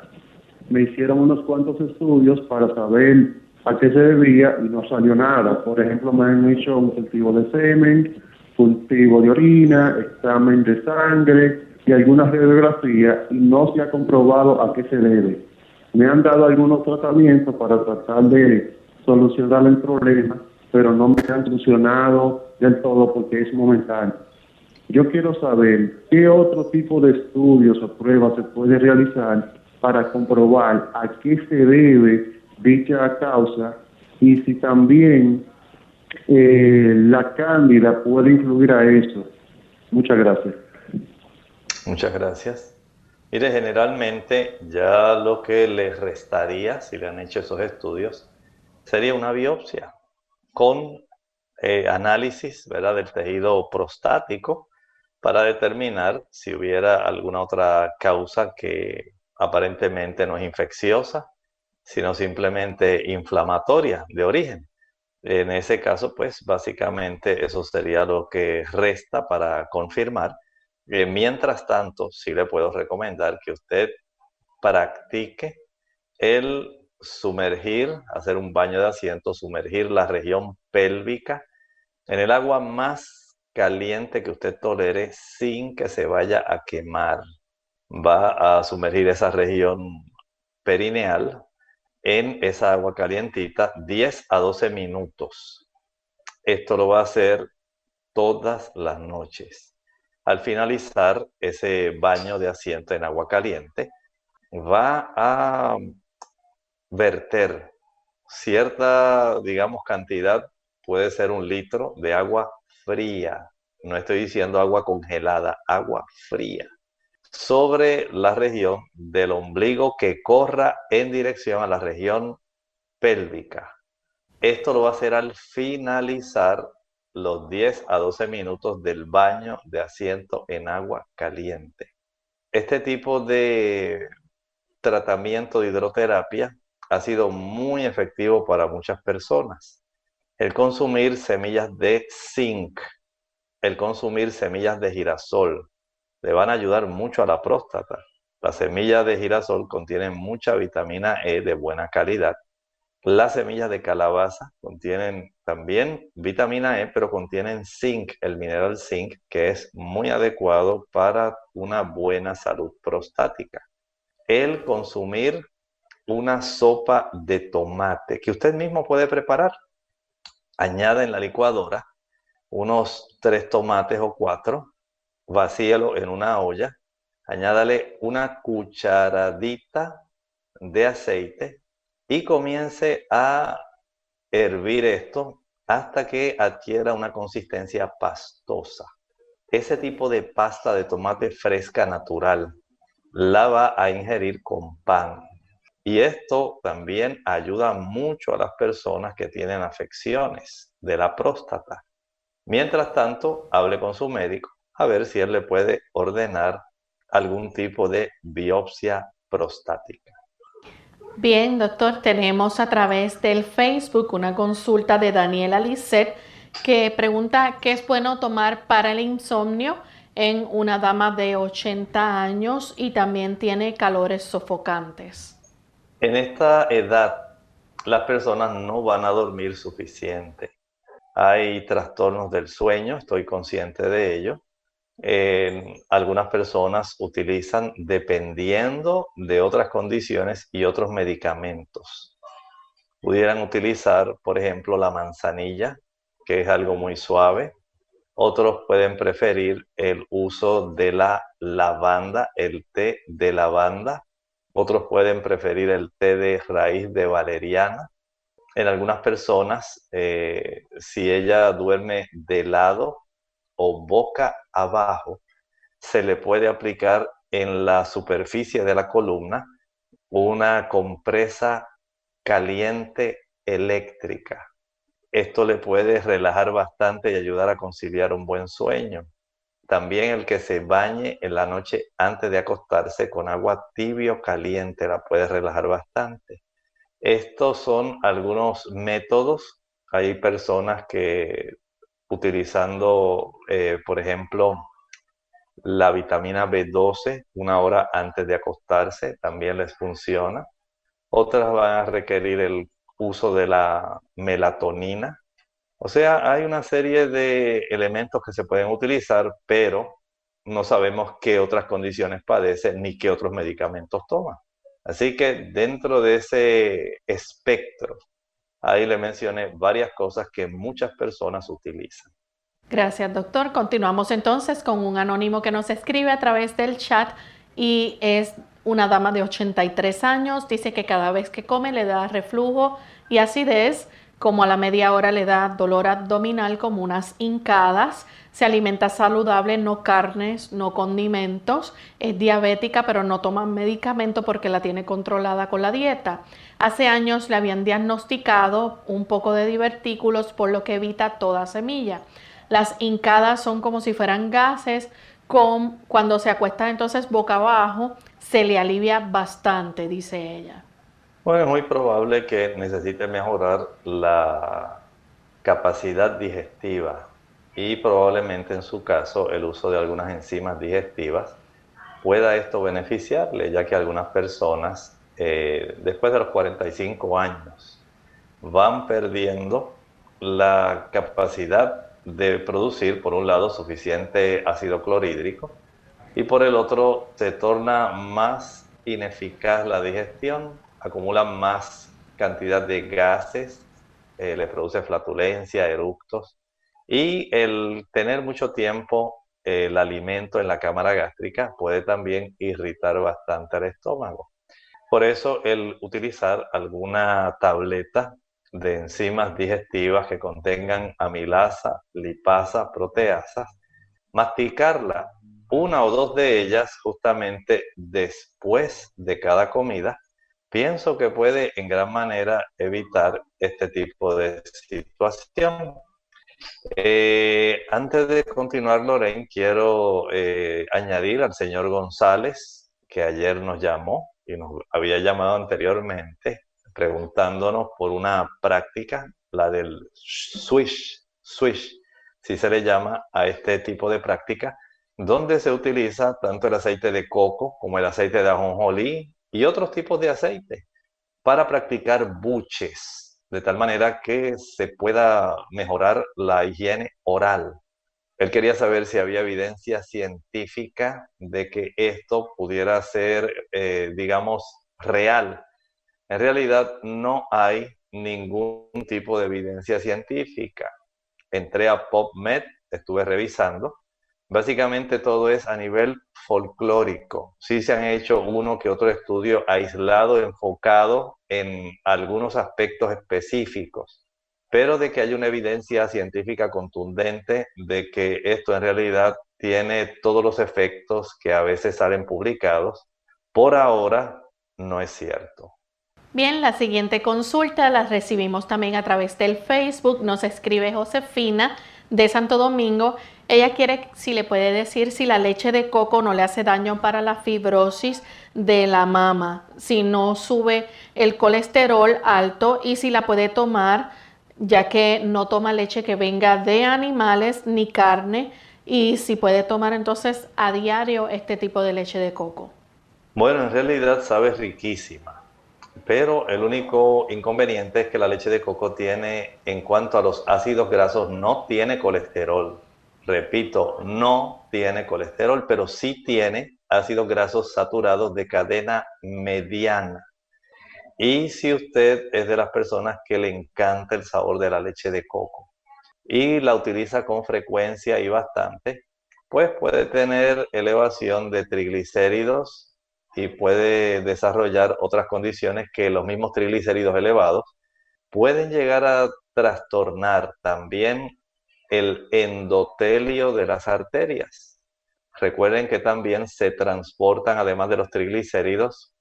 Me hicieron unos cuantos estudios para saber a qué se debía y no salió nada. Por ejemplo, me han hecho un cultivo de semen, cultivo de orina, examen de sangre y algunas radiografías y no se ha comprobado a qué se debe. Me han dado algunos tratamientos para tratar de solucionar el problema, pero no me han funcionado del todo porque es momentáneo. Yo quiero saber qué otro tipo de estudios o pruebas se puede realizar para comprobar a qué se debe dicha causa y si también eh, la cándida puede influir a eso. Muchas gracias. Muchas gracias. Mire, generalmente ya lo que le restaría, si le han hecho esos estudios, sería una biopsia con eh, análisis ¿verdad? del tejido prostático para determinar si hubiera alguna otra causa que aparentemente no es infecciosa, sino simplemente inflamatoria de origen. En ese caso, pues básicamente eso sería lo que resta para confirmar. Eh, mientras tanto, sí le puedo recomendar que usted practique el sumergir, hacer un baño de asiento, sumergir la región pélvica en el agua más caliente que usted tolere sin que se vaya a quemar. Va a sumergir esa región perineal en esa agua calientita 10 a 12 minutos. Esto lo va a hacer todas las noches. Al finalizar ese baño de asiento en agua caliente, va a verter cierta, digamos, cantidad, puede ser un litro de agua fría. No estoy diciendo agua congelada, agua fría sobre la región del ombligo que corra en dirección a la región pélvica. Esto lo va a hacer al finalizar los 10 a 12 minutos del baño de asiento en agua caliente. Este tipo de tratamiento de hidroterapia ha sido muy efectivo para muchas personas. El consumir semillas de zinc, el consumir semillas de girasol, le van a ayudar mucho a la próstata. Las semillas de girasol contienen mucha vitamina E de buena calidad. Las semillas de calabaza contienen también vitamina E, pero contienen zinc, el mineral zinc, que es muy adecuado para una buena salud prostática. El consumir una sopa de tomate que usted mismo puede preparar. Añada en la licuadora unos tres tomates o cuatro, vacíelo en una olla, añádale una cucharadita de aceite y comience a hervir esto hasta que adquiera una consistencia pastosa. Ese tipo de pasta de tomate fresca natural la va a ingerir con pan. Y esto también ayuda mucho a las personas que tienen afecciones de la próstata. Mientras tanto, hable con su médico a ver si él le puede ordenar algún tipo de biopsia prostática. Bien, doctor, tenemos a través del Facebook una consulta de Daniela Lisset que pregunta qué es bueno tomar para el insomnio en una dama de 80 años y también tiene calores sofocantes. En esta edad, las personas no van a dormir suficiente. Hay trastornos del sueño, estoy consciente de ello algunas personas utilizan dependiendo de otras condiciones y otros medicamentos. Pudieran utilizar, por ejemplo, la manzanilla, que es algo muy suave. Otros pueden preferir el uso de la lavanda, el té de lavanda. Otros pueden preferir el té de raíz de valeriana. En algunas personas, eh, si ella duerme de lado, o boca abajo, se le puede aplicar en la superficie de la columna una compresa caliente eléctrica. esto le puede relajar bastante y ayudar a conciliar un buen sueño. También el que se bañe en la noche antes de acostarse con agua tibio caliente la puede relajar bastante. Estos son algunos métodos. Hay personas que utilizando, eh, por ejemplo, la vitamina B12 una hora antes de acostarse, también les funciona. Otras van a requerir el uso de la melatonina. O sea, hay una serie de elementos que se pueden utilizar, pero no sabemos qué otras condiciones padecen ni qué otros medicamentos toman. Así que dentro de ese espectro, ahí le mencioné varias cosas que muchas personas utilizan. Gracias, doctor. Continuamos entonces con un anónimo que nos escribe a través del chat y es una dama de 83 años. Dice que cada vez que come le da reflujo y acidez, como a la media hora le da dolor abdominal como unas hincadas. Se alimenta saludable, no carnes, no condimentos. Es diabética, pero no toma medicamento porque la tiene controlada con la dieta. Hace años le habían diagnosticado un poco de divertículos, por lo que evita toda semilla. Las hincadas son como si fueran gases. Cuando se acuesta entonces boca abajo, se le alivia bastante, dice ella. Bueno, es muy probable que necesite mejorar la capacidad digestiva y probablemente en su caso el uso de algunas enzimas digestivas pueda esto beneficiarle, ya que algunas personas eh, después de los 45 años van perdiendo la capacidad de producir, por un lado, suficiente ácido clorhídrico y por el otro se torna más ineficaz la digestión, acumula más cantidad de gases, eh, le produce flatulencia, eructos y el tener mucho tiempo el alimento en la cámara gástrica puede también irritar bastante el estómago. Por eso el utilizar alguna tableta de enzimas digestivas que contengan amilasa, lipasa, proteasas, masticarla una o dos de ellas justamente después de cada comida, pienso que puede en gran manera evitar este tipo de situación. Eh, antes de continuar, Lorraine, quiero eh, añadir al señor González, que ayer nos llamó y nos había llamado anteriormente, preguntándonos por una práctica, la del swish, swish, si se le llama a este tipo de práctica, donde se utiliza tanto el aceite de coco como el aceite de ajonjolí y otros tipos de aceite para practicar buches, de tal manera que se pueda mejorar la higiene oral. Él quería saber si había evidencia científica de que esto pudiera ser, eh, digamos, real en realidad no hay ningún tipo de evidencia científica. Entré a PubMed, estuve revisando. Básicamente todo es a nivel folclórico. Sí se han hecho uno que otro estudio aislado, enfocado en algunos aspectos específicos, pero de que hay una evidencia científica contundente de que esto en realidad tiene todos los efectos que a veces salen publicados, por ahora no es cierto. Bien, la siguiente consulta la recibimos también a través del Facebook. Nos escribe Josefina de Santo Domingo. Ella quiere si le puede decir si la leche de coco no le hace daño para la fibrosis de la mama, si no sube el colesterol alto y si la puede tomar ya que no toma leche que venga de animales ni carne y si puede tomar entonces a diario este tipo de leche de coco. Bueno, en realidad sabe riquísima pero el único inconveniente es que la leche de coco tiene, en cuanto a los ácidos grasos, no tiene colesterol. Repito, no tiene colesterol, pero sí tiene ácidos grasos saturados de cadena mediana. Y si usted es de las personas que le encanta el sabor de la leche de coco y la utiliza con frecuencia y bastante, pues puede tener elevación de triglicéridos, y puede desarrollar otras condiciones que los mismos triglicéridos elevados pueden llegar a trastornar también el endotelio de las arterias. Recuerden que también se transportan, además de los triglicéridos,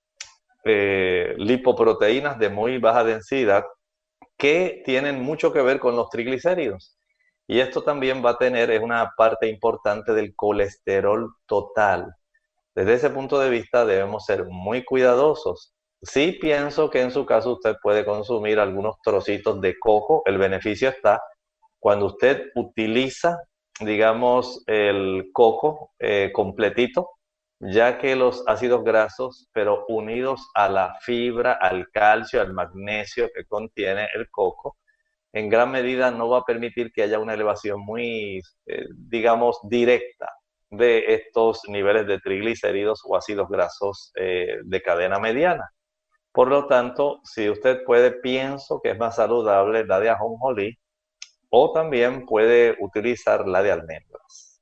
eh, lipoproteínas de muy baja densidad que tienen mucho que ver con los triglicéridos. Y esto también va a tener es una parte importante del colesterol total. Desde ese punto de vista debemos ser muy cuidadosos. Sí pienso que en su caso usted puede consumir algunos trocitos de coco. El beneficio está cuando usted utiliza, digamos, el coco eh, completito, ya que los ácidos grasos, pero unidos a la fibra, al calcio, al magnesio que contiene el coco, en gran medida no va a permitir que haya una elevación muy, eh, digamos, directa de estos niveles de triglicéridos o ácidos grasos eh, de cadena mediana. Por lo tanto, si usted puede, pienso que es más saludable la de ajonjolí o también puede utilizar la de almendras.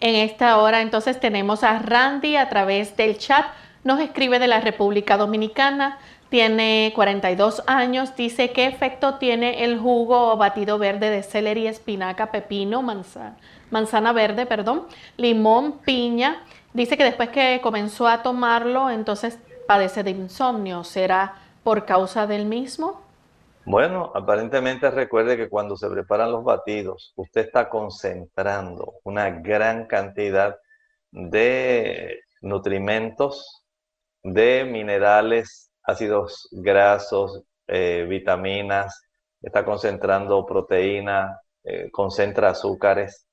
En esta hora entonces tenemos a Randy a través del chat. Nos escribe de la República Dominicana tiene 42 años, dice qué efecto tiene el jugo o batido verde de celery, espinaca, pepino, manzana, manzana verde, perdón, limón, piña. Dice que después que comenzó a tomarlo, entonces padece de insomnio. ¿Será por causa del mismo? Bueno, aparentemente recuerde que cuando se preparan los batidos, usted está concentrando una gran cantidad de nutrimentos, de minerales ácidos grasos, eh, vitaminas, está concentrando proteína, eh, concentra azúcares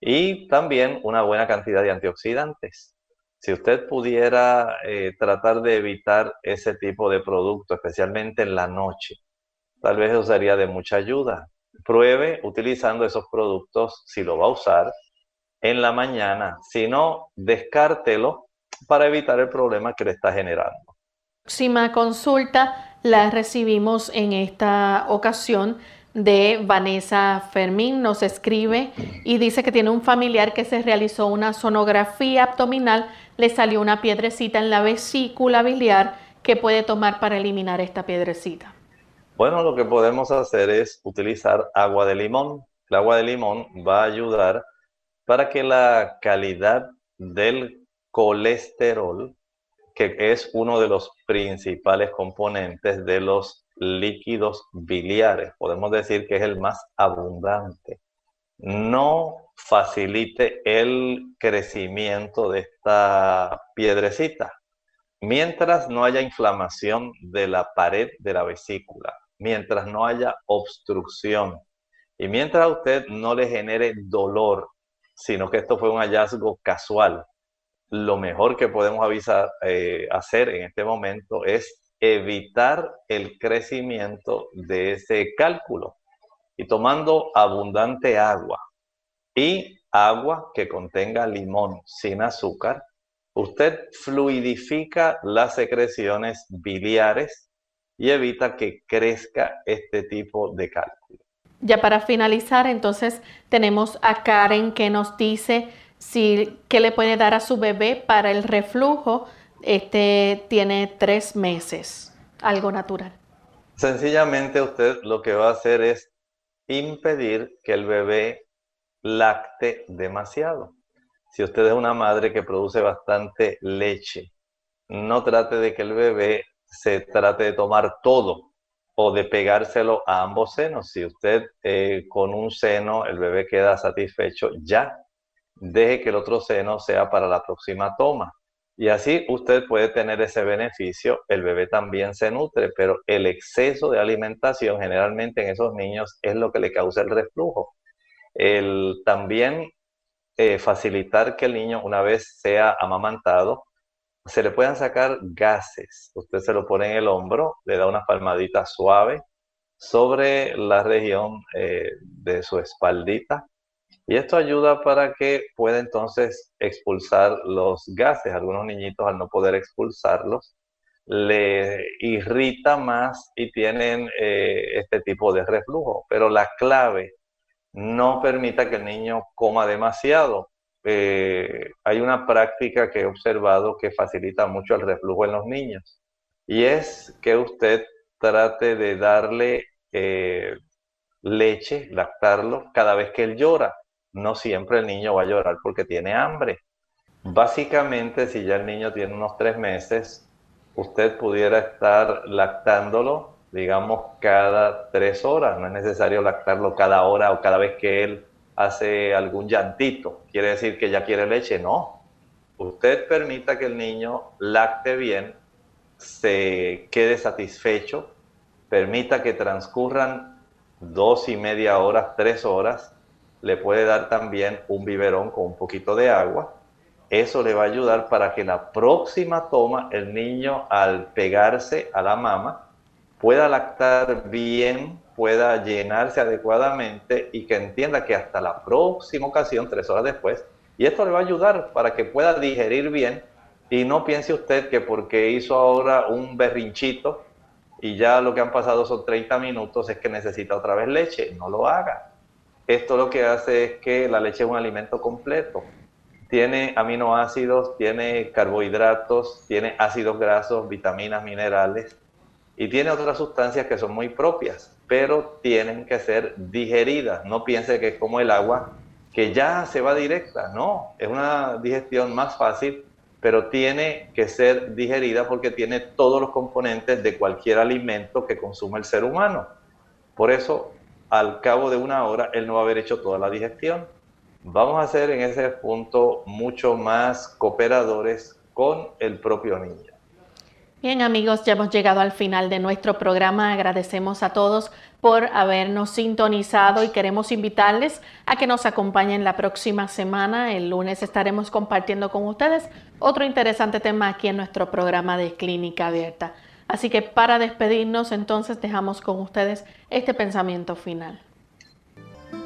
y también una buena cantidad de antioxidantes. Si usted pudiera eh, tratar de evitar ese tipo de producto, especialmente en la noche, tal vez eso sería de mucha ayuda. Pruebe utilizando esos productos si lo va a usar en la mañana. Si no, descártelo para evitar el problema que le está generando próxima consulta la recibimos en esta ocasión de Vanessa Fermín. Nos escribe y dice que tiene un familiar que se realizó una sonografía abdominal, le salió una piedrecita en la vesícula biliar que puede tomar para eliminar esta piedrecita. Bueno, lo que podemos hacer es utilizar agua de limón. El agua de limón va a ayudar para que la calidad del colesterol que es uno de los principales componentes de los líquidos biliares. Podemos decir que es el más abundante. No facilite el crecimiento de esta piedrecita. Mientras no haya inflamación de la pared de la vesícula, mientras no haya obstrucción. Y mientras a usted no le genere dolor, sino que esto fue un hallazgo casual, lo mejor que podemos avisar, eh, hacer en este momento es evitar el crecimiento de ese cálculo. Y tomando abundante agua y agua que contenga limón sin azúcar, usted fluidifica las secreciones biliares y evita que crezca este tipo de cálculo. Ya para finalizar, entonces tenemos a Karen que nos dice si, ¿Qué le puede dar a su bebé para el reflujo? Este tiene tres meses, algo natural. Sencillamente usted lo que va a hacer es impedir que el bebé lacte demasiado. Si usted es una madre que produce bastante leche, no trate de que el bebé se trate de tomar todo o de pegárselo a ambos senos. Si usted eh, con un seno el bebé queda satisfecho, ya deje que el otro seno sea para la próxima toma. Y así usted puede tener ese beneficio, el bebé también se nutre, pero el exceso de alimentación generalmente en esos niños es lo que le causa el reflujo. El también eh, facilitar que el niño una vez sea amamantado, se le puedan sacar gases. Usted se lo pone en el hombro, le da una palmadita suave sobre la región eh, de su espaldita y esto ayuda para que pueda entonces expulsar los gases. Algunos niñitos al no poder expulsarlos le irrita más y tienen eh, este tipo de reflujo. Pero la clave, no permita que el niño coma demasiado. Eh, hay una práctica que he observado que facilita mucho el reflujo en los niños y es que usted trate de darle eh, leche, lactarlo cada vez que él llora no siempre el niño va a llorar porque tiene hambre. Básicamente, si ya el niño tiene unos tres meses, usted pudiera estar lactándolo digamos, cada tres horas. No es necesario lactarlo cada hora o cada vez que él hace algún llantito. Quiere decir que ya quiere leche. No. Usted permita que el niño lacte bien, se quede satisfecho, permita que transcurran dos y media horas, tres horas. Le puede dar también un biberón con un poquito de agua. Eso le va a ayudar para que la próxima toma el niño al pegarse a la mama pueda lactar bien, pueda llenarse adecuadamente y que entienda que hasta la próxima ocasión, tres horas después, y esto le va a ayudar para que pueda digerir bien y no piense usted que porque hizo ahora un berrinchito y ya lo que han pasado son 30 minutos es que necesita otra vez leche, no lo haga. Esto lo que hace es que la leche es un alimento completo. Tiene aminoácidos, tiene carbohidratos, tiene ácidos grasos, vitaminas, minerales, y tiene otras sustancias que son muy propias, pero tienen que ser digeridas. No piense que es como el agua, que ya se va directa. No, es una digestión más fácil, pero tiene que ser digerida porque tiene todos los componentes de cualquier alimento que consume el ser humano. Por eso, al cabo de una hora, él no va a haber hecho toda la digestión. Vamos a ser en ese punto mucho más cooperadores con el propio niño. Bien amigos, ya hemos llegado al final de nuestro programa. Agradecemos a todos por habernos sintonizado y queremos invitarles a que nos acompañen la próxima semana. El lunes estaremos compartiendo con ustedes otro interesante tema aquí en nuestro programa de Clínica Abierta. Así que para despedirnos entonces dejamos con ustedes este pensamiento final.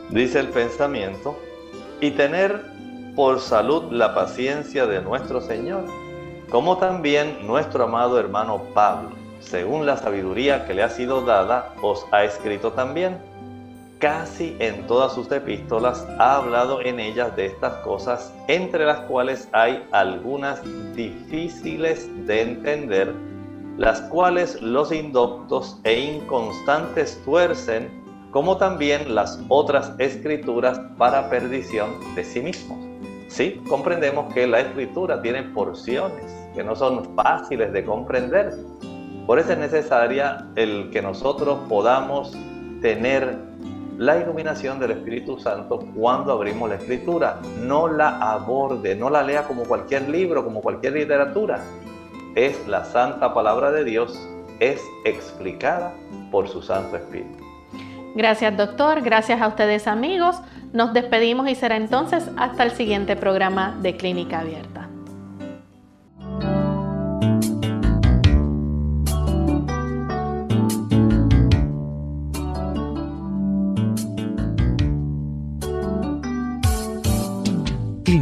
Dice el pensamiento, y tener por salud la paciencia de nuestro Señor como también nuestro amado hermano Pablo, según la sabiduría que le ha sido dada, os ha escrito también. Casi en todas sus epístolas ha hablado en ellas de estas cosas, entre las cuales hay algunas difíciles de entender, las cuales los indoctos e inconstantes tuercen, como también las otras escrituras para perdición de sí mismos. Sí, comprendemos que la escritura tiene porciones que no son fáciles de comprender. Por eso es necesaria el que nosotros podamos tener la iluminación del Espíritu Santo cuando abrimos la escritura. No la aborde, no la lea como cualquier libro, como cualquier literatura. Es la santa palabra de Dios, es explicada por su Santo Espíritu. Gracias doctor, gracias a ustedes amigos. Nos despedimos y será entonces hasta el siguiente programa de Clínica Abierta.